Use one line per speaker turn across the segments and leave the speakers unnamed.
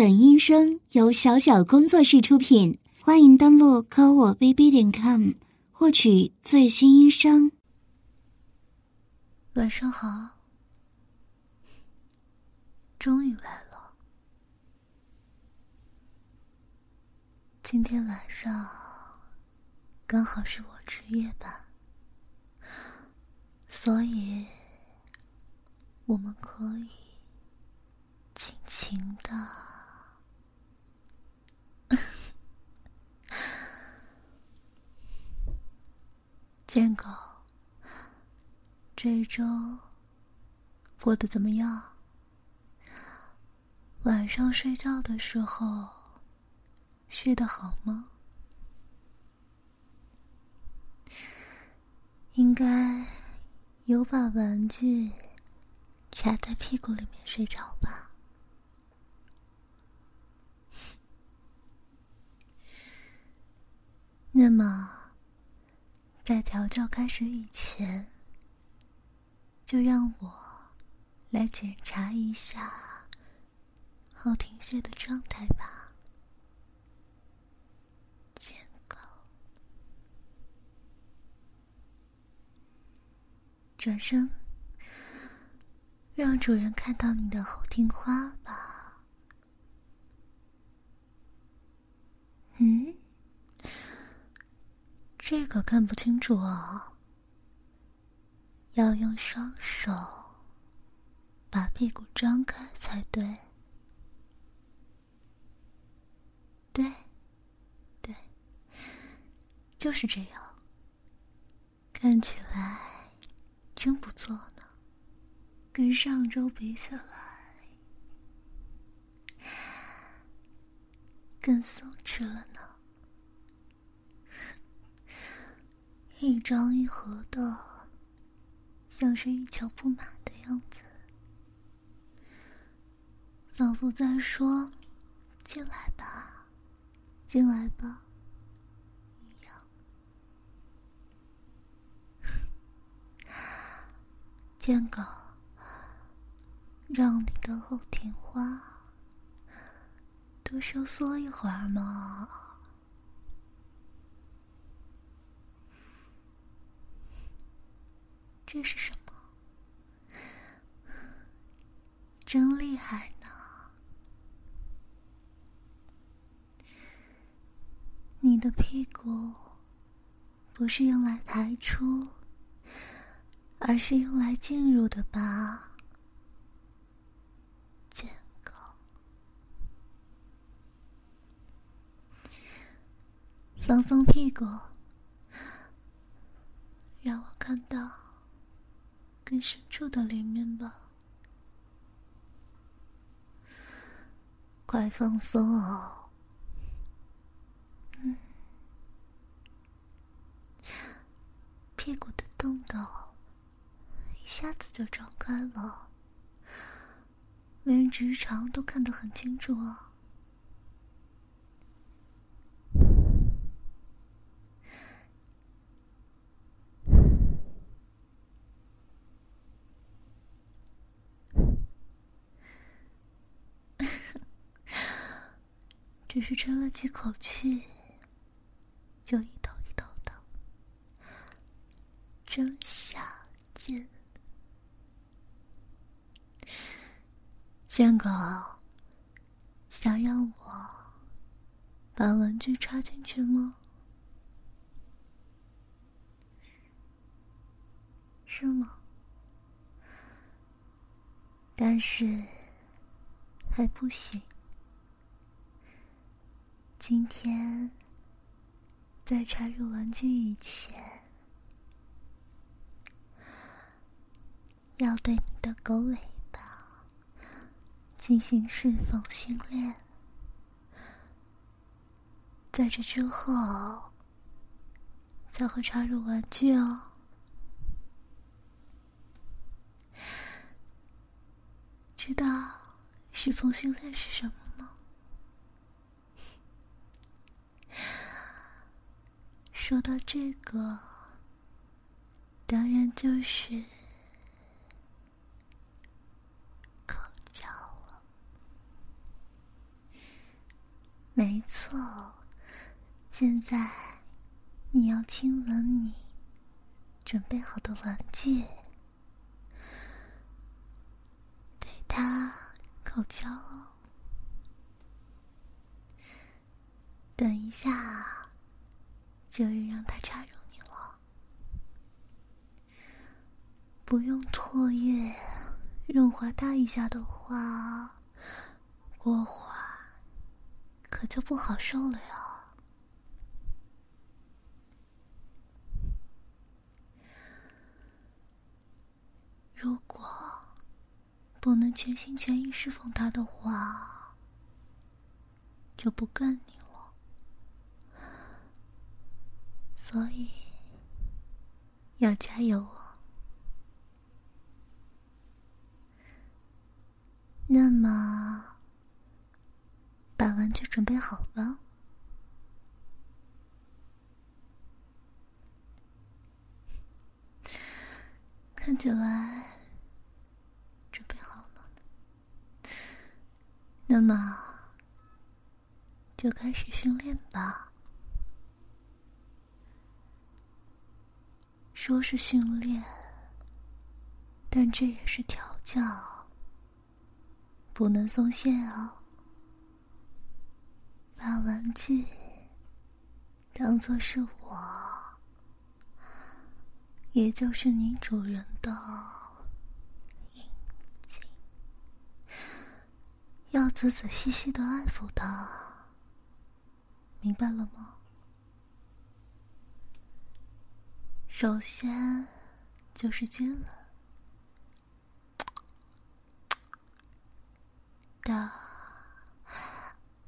本音声由小小工作室出品，欢迎登录科我 bb 点 com 获取最新音声。
晚上好，终于来了。今天晚上刚好是我值夜班，所以我们可以尽情的。贱狗，这一周过得怎么样？晚上睡觉的时候睡得好吗？应该有把玩具插在屁股里面睡着吧？那么。在调教开始以前，就让我来检查一下后庭穴的状态吧。转身，让主人看到你的后庭花吧。嗯。这个看不清楚哦，要用双手把屁股张开才对。对，对，就是这样，看起来真不错呢，跟上周比起来更松弛了呢。一张一合的，像是一球不满的样子，仿佛在说：“进来吧，进来吧。”一样。贱狗，让你的后庭花多收缩一会儿嘛。这是什么？真厉害呢！你的屁股不是用来排出，而是用来进入的吧？健狗，放松屁股，让我看到。更深处的里面吧，快放松哦！嗯，屁股的洞洞一下子就张开了，连直肠都看得很清楚啊。只是吹了几口气，就一头一头的，真下贱。贱狗，想让我把玩具插进去吗？是吗？但是还不行。今天在插入玩具以前，要对你的狗尾巴进行释放训练。在这之后，才会插入玩具哦。知道释放训练是什么？说到这个，当然就是口交了。没错，现在你要亲吻你准备好的玩具，对他口交哦。等一下，就是让他插入你了，不用唾液润滑他一下的话，过会可就不好受了呀。如果不能全心全意侍奉他的话，就不干你了。所以要加油哦。那么，把玩具准备好吧。看起来准备好了，那么就开始训练吧。说是训练，但这也是调教，不能松懈哦。把玩具当做是我。也就是你主人的眼睛，要仔仔细细的爱抚它，明白了吗？首先就是接吻，的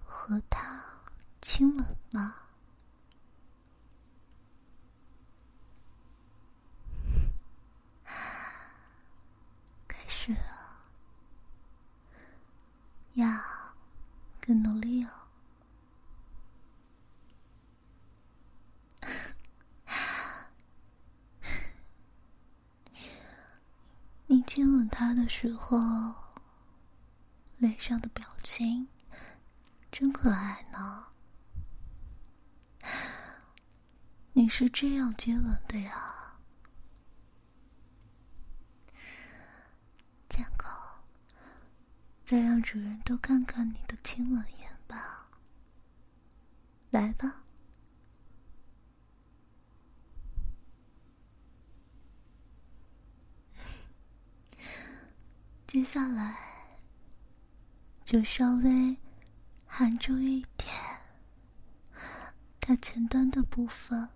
和他亲吻吗？开始了，要更努力哦。你亲吻他的时候，脸上的表情真可爱呢。你是这样接吻的呀？再让主人都看看你的亲吻眼吧，来吧。接下来就稍微含住一点，它前端的部分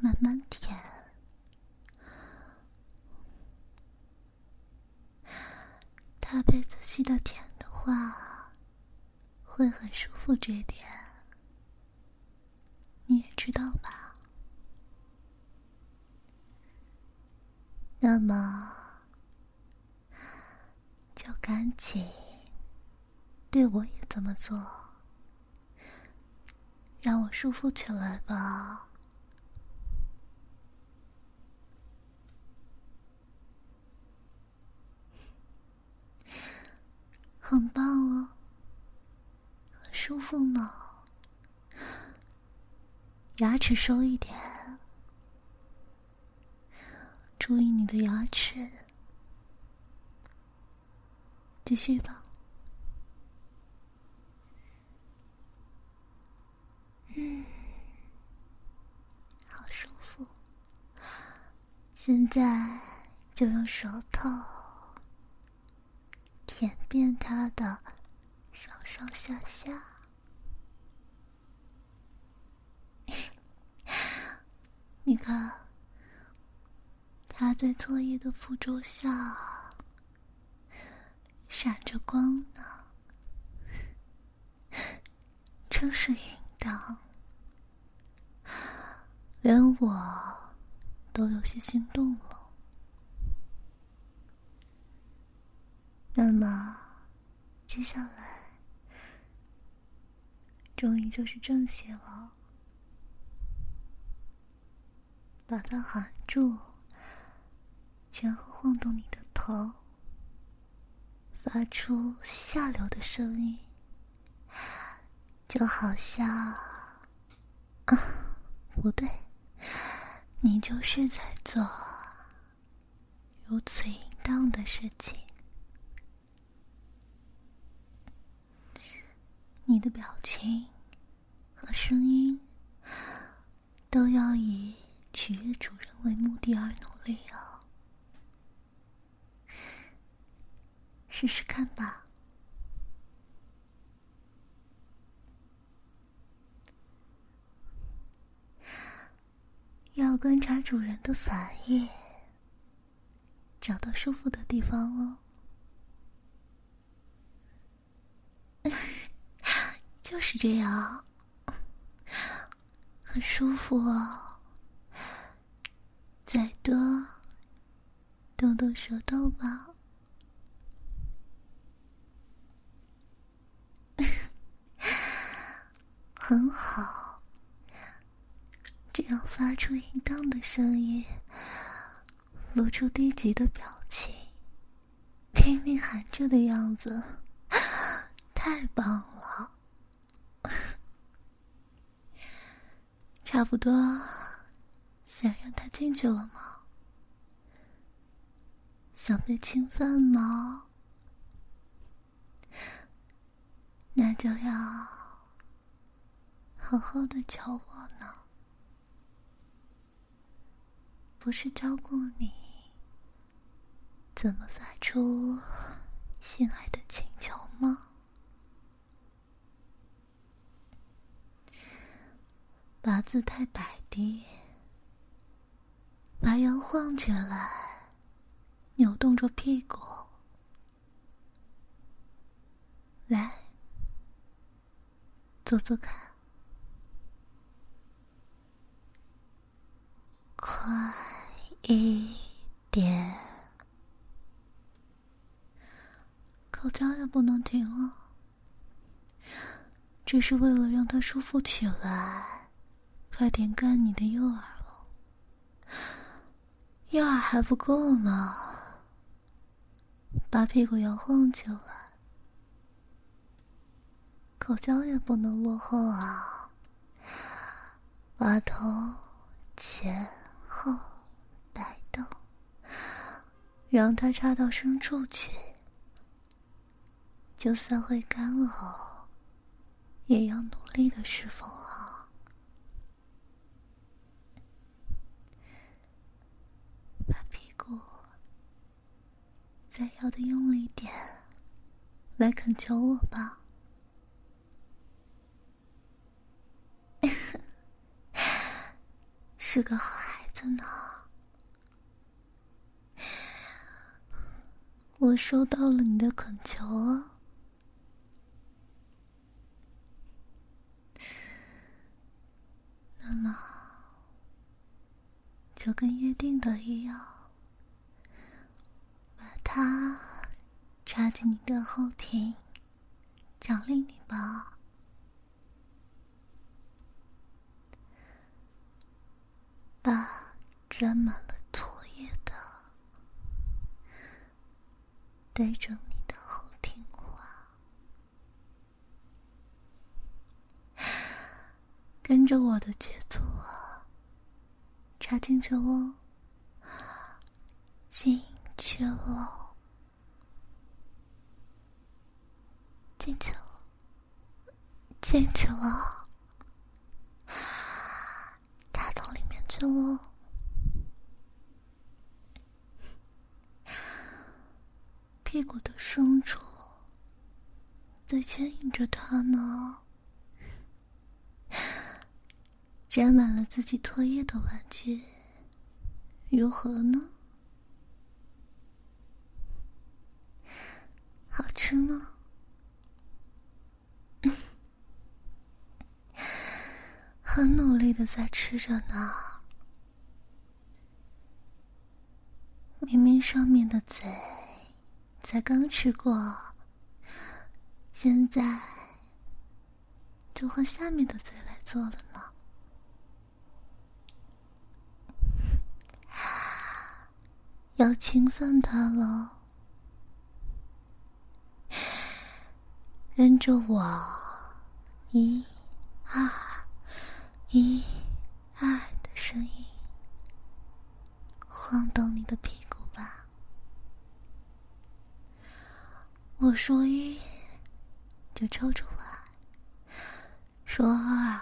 慢慢舔。他被仔细的舔的话，会很舒服。这点你也知道吧？那么，就赶紧对我也这么做，让我舒服起来吧。很棒哦，很舒服呢。牙齿收一点，注意你的牙齿。继续吧。嗯，好舒服。现在就用舌头。舔遍他的上上下下，你看，他在作业的辅助下闪着光呢，真是淫荡，连我都有些心动了。那么，接下来，终于就是正戏了。把它含住，前后晃动你的头，发出下流的声音，就好像……啊，不对，你就是在做如此淫荡的事情。你的表情和声音都要以取悦主人为目的而努力哦，试试看吧。要观察主人的反应，找到舒服的地方哦。就是这样，很舒服哦。再多，动动舌头吧。很好，这样发出淫荡的声音，露出低级的表情，拼命喊着的样子，太棒了。差不多，想让他进去了吗？想被侵犯吗？那就要好好的教我呢。不是教过你怎么发出心爱的请求吗？把姿态摆低，把腰晃起来，扭动着屁股，来，做做看，快快一点，口交也不能停了，只是为了让他舒服起来。快点干你的诱饵了，诱饵还不够吗？把屁股摇晃起来，口交也不能落后啊！把头前后摆动，让它插到深处去，就算会干呕，也要努力的释放。再要的用力点，来恳求我吧，是个好子呢。我收到了你的恳求啊，那么就跟约定的一样。他插进你的后庭，奖励你吧。把沾满了唾液的对着你的后庭滑，跟着我的节奏啊，插进去喽，进去了。进去了，进去了，插到里面去了，屁股的深处在牵引着他呢，沾满了自己唾液的玩具，如何呢？好吃吗？很努力的在吃着呢，明明上面的嘴才刚吃过，现在就换下面的嘴来做了呢。要侵犯他了，跟着我。一、二、一、二的声音，晃动你的屁股吧。我说一，就抽出来；说二，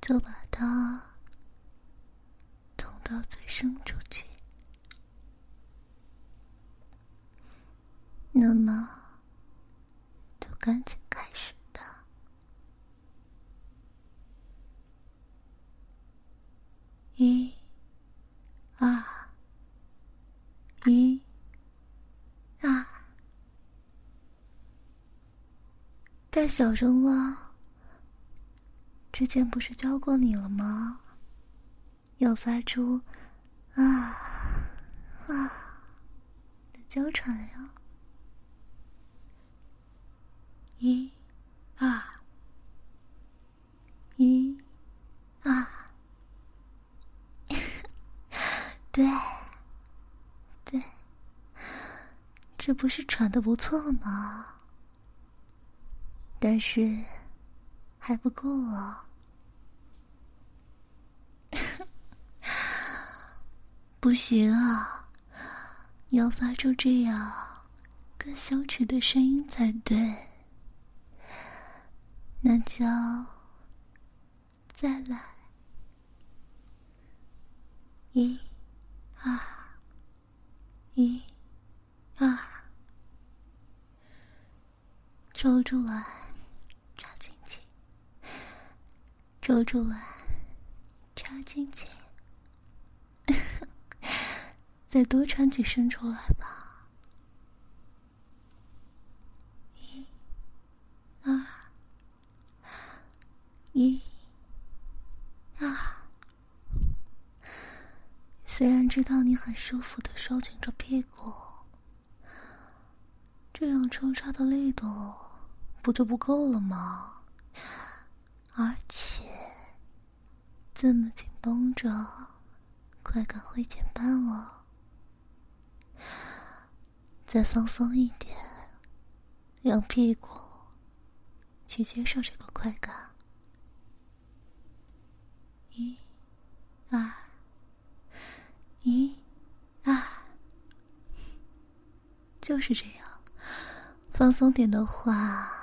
就把它捅到最深处去。那么，就赶紧开始。一、二、一、二，大小声汪，之前不是教过你了吗？要发出啊啊的娇喘呀！一、二、一、二。对，对，这不是喘的不错吗？但是还不够啊！不行啊，要发出这样更羞耻的声音才对。那就再来一。二，一，二，抽出来，插进去，抽出来，插进去，再多穿几声出来吧。一，二，一。虽然知道你很舒服的收紧着屁股，这样抽插的力度不就不够了吗？而且这么紧绷着，快感会减半了。再放松一点，让屁股去接受这个快感。一、二。一、二，就是这样。放松点的话，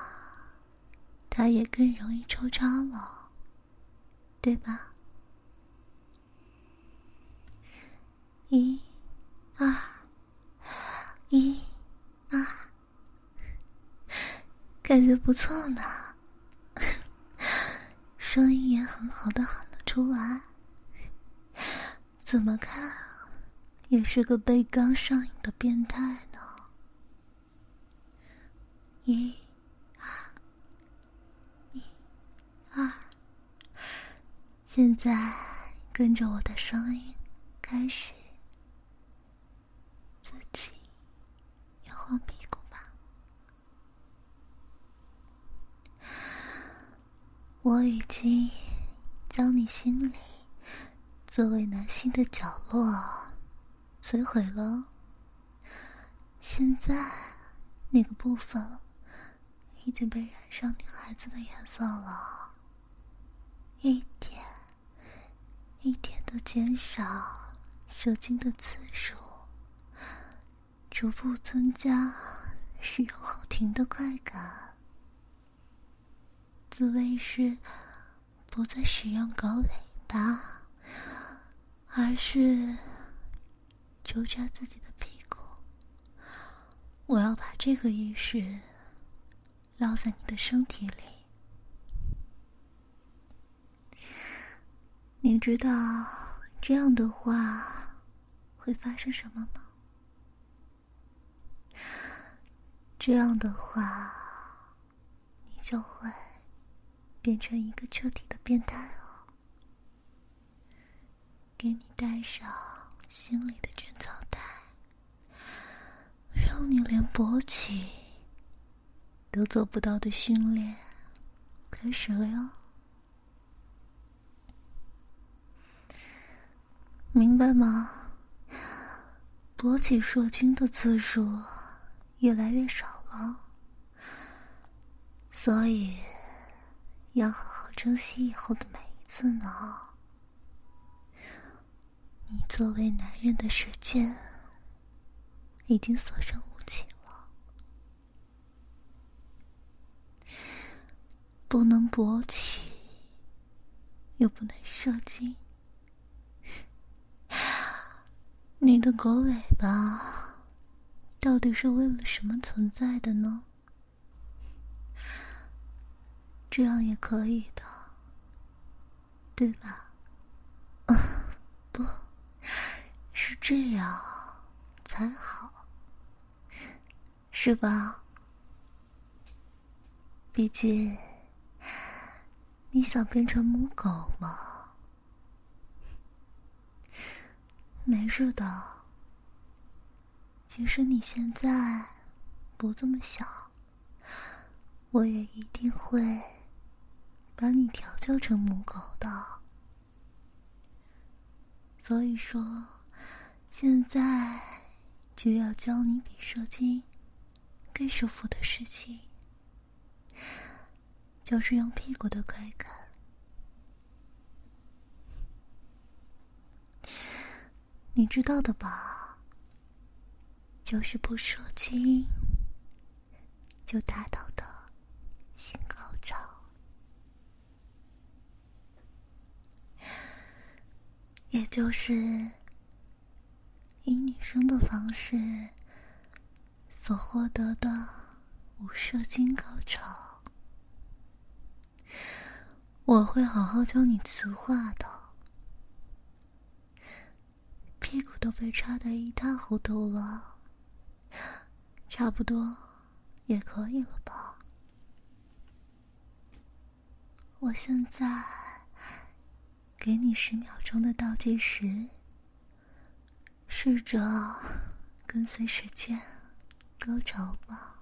他也更容易抽插了，对吧？一、二，一、二，感觉不错呢，声音也很好的喊了出来。怎么看？也是个被刚上瘾的变态呢。一、二，一、二，现在跟着我的声音开始，自己摇晃屁股吧。我已经将你心里作为男性的角落。摧毁了。现在那个部分已经被染上女孩子的颜色了，一点一点的减少射精的次数，逐步增加使用后停的快感。滋味是不再使用狗尾巴，而是。抽插自己的屁股，我要把这个意识烙在你的身体里。你知道这样的话会发生什么吗？这样的话，你就会变成一个彻底的变态哦。给你戴上。心里的卷草带，让你连勃起都做不到的训练开始了哟，明白吗？勃起射精的次数越来越少了，所以要好好珍惜以后的每一次呢。你作为男人的时间已经所剩无几了，不能勃起，又不能射精，你的狗尾巴到底是为了什么存在的呢？这样也可以的，对吧？啊不是这样才好，是吧？毕竟你想变成母狗吗？没事的，即使你现在不这么想，我也一定会。把你调教成母狗的，所以说，现在就要教你比射精更舒服的事情，就是用屁股的快感。你知道的吧？就是不射精就达到的性高潮。也就是以女生的方式所获得的无射精高潮，我会好好教你词话的。屁股都被插得一塌糊涂了，差不多也可以了吧？我现在。给你十秒钟的倒计时，试着跟随时间高潮吧，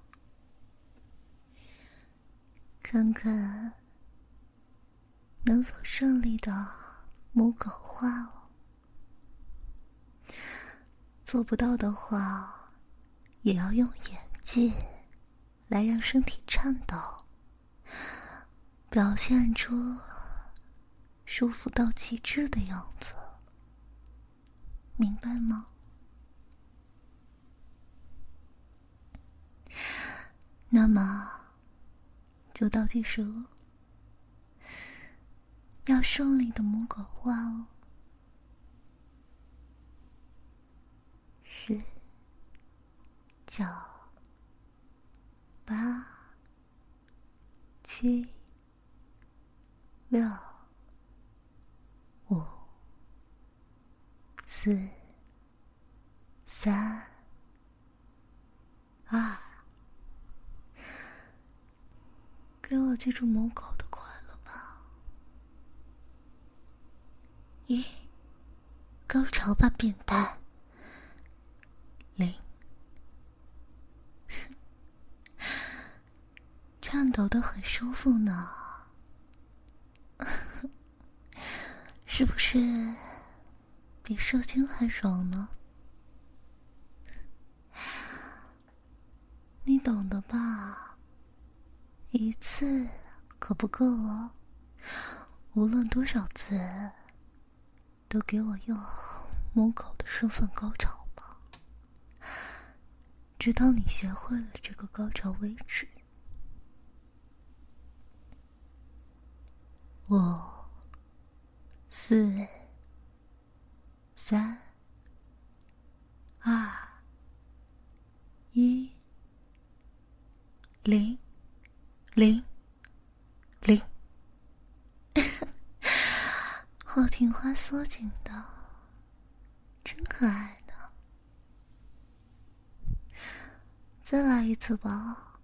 看看能否顺利的母狗化哦。做不到的话，也要用演技来让身体颤抖，表现出。舒服到极致的样子，明白吗？那么就倒计时了，要顺利的母狗化哦。十、九、八、七、六。五、四、三、二，给我记住母狗的快乐吧！一，高潮吧，变态！零，颤抖的很舒服呢。是不是比射精还爽呢？你懂的吧？一次可不够哦，无论多少次，都给我用母狗的身份高潮吧，直到你学会了这个高潮为止。五。四、三、二、一、零、零、零，后庭花缩紧的，真可爱呢。再来一次吧，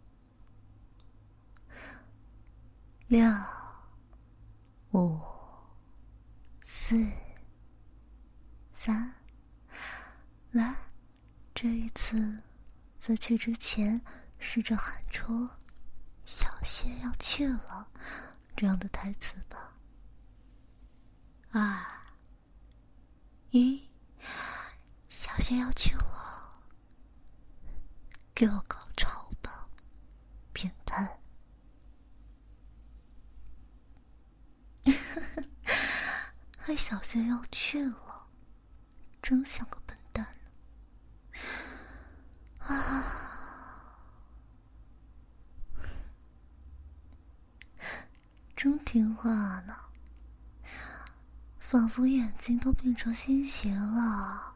六、五。四、三，来，这一次，在去之前，试着喊出“小谢要去了”这样的台词吧。二、一，小谢要去了，给我高潮吧，变态！还小心要去了，真像个笨蛋呢！啊，真听话呢，仿佛眼睛都变成鲜血了，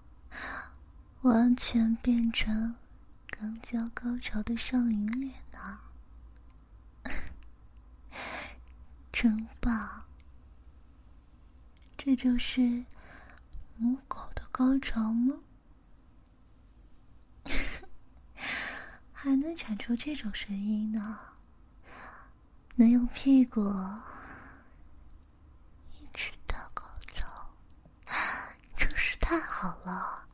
完全变成刚交高潮的上瘾脸啊！真棒！这就是母狗的高潮吗？还能产出这种声音呢？能用屁股一直到高潮，真是太好了。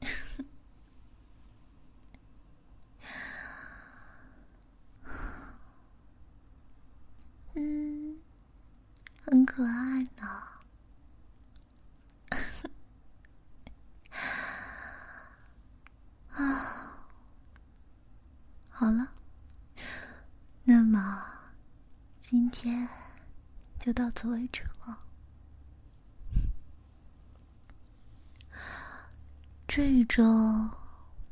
嗯。可爱呢。啊，好了，那么今天就到此为止了。这一周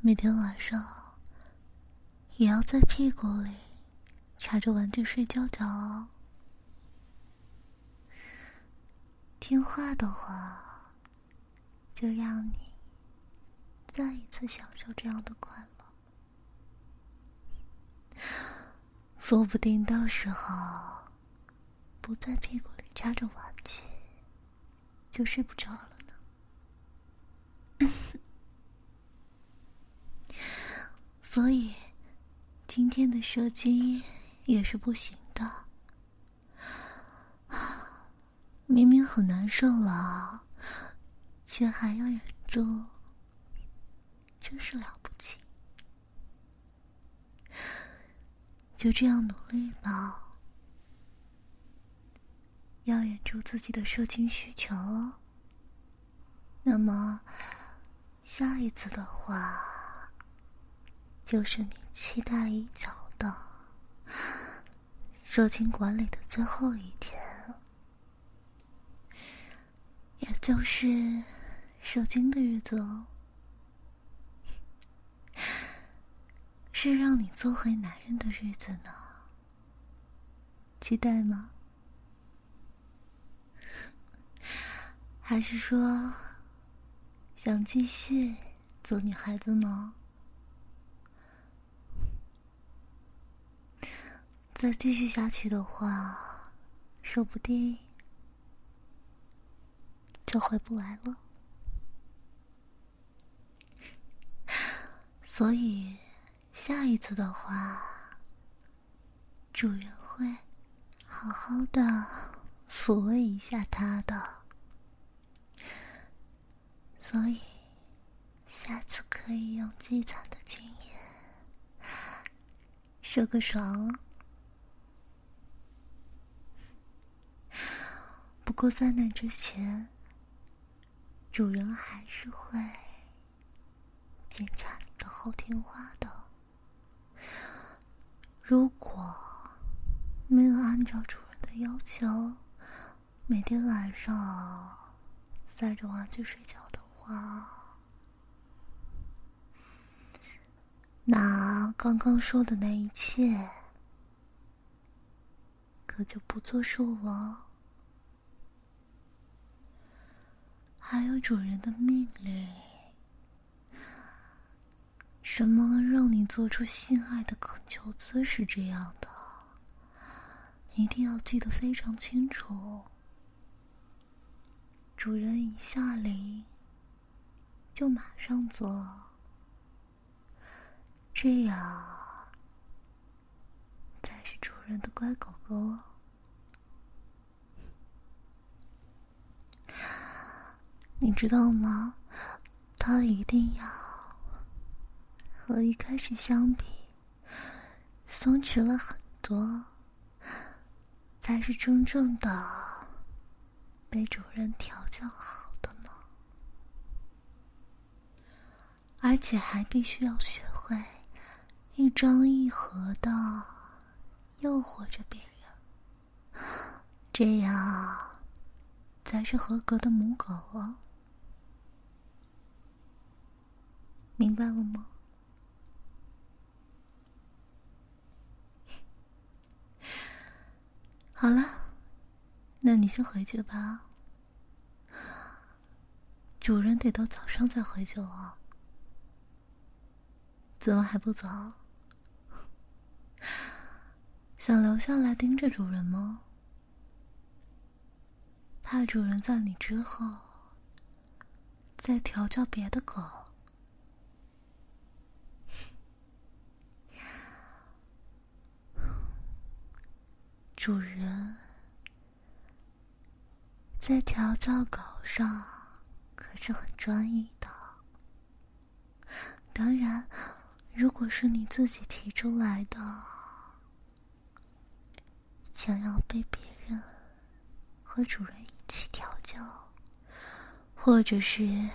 每天晚上也要在屁股里插着玩具睡觉觉哦。听话的话，就让你再一次享受这样的快乐。说不定到时候不在屁股里插着玩具，就睡不着了呢。所以今天的射击也是不行的。明明很难受了，却还要忍住，真是了不起。就这样努力吧，要忍住自己的射精需求。那么，下一次的话，就是你期待已久的射精管理的最后一天。也就是受精的日子哦，是让你做回男人的日子呢。期待吗？还是说想继续做女孩子呢？再继续下去的话，说不定……就回不来了，所以下一次的话，主人会好好的抚慰一下他的，所以下次可以用最惨的经验，说个爽。不过在那之前。主人还是会检查你的后听话的。如果没有按照主人的要求，每天晚上塞着玩具睡觉的话，那刚刚说的那一切可就不作数了。还有主人的命令，什么让你做出性爱的恳求姿势这样的，一定要记得非常清楚。主人一下令，就马上做，这样才是主人的乖狗狗。你知道吗？他一定要和一开始相比松弛了很多，才是真正的被主人调教好的呢。而且还必须要学会一张一合的诱惑着别人，这样才是合格的母狗哦。明白了吗？好了，那你先回去吧。主人得到早上再回去哦。怎么还不走？想留下来盯着主人吗？怕主人在你之后再调教别的狗？主人在调教狗上可是很专一的。当然，如果是你自己提出来的，想要被别人和主人一起调教，或者是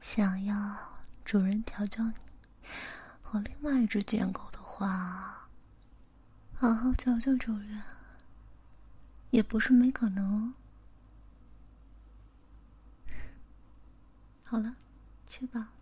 想要主人调教你和另外一只贱狗的话。好好教教主人，也不是没可能哦。好了，去吧。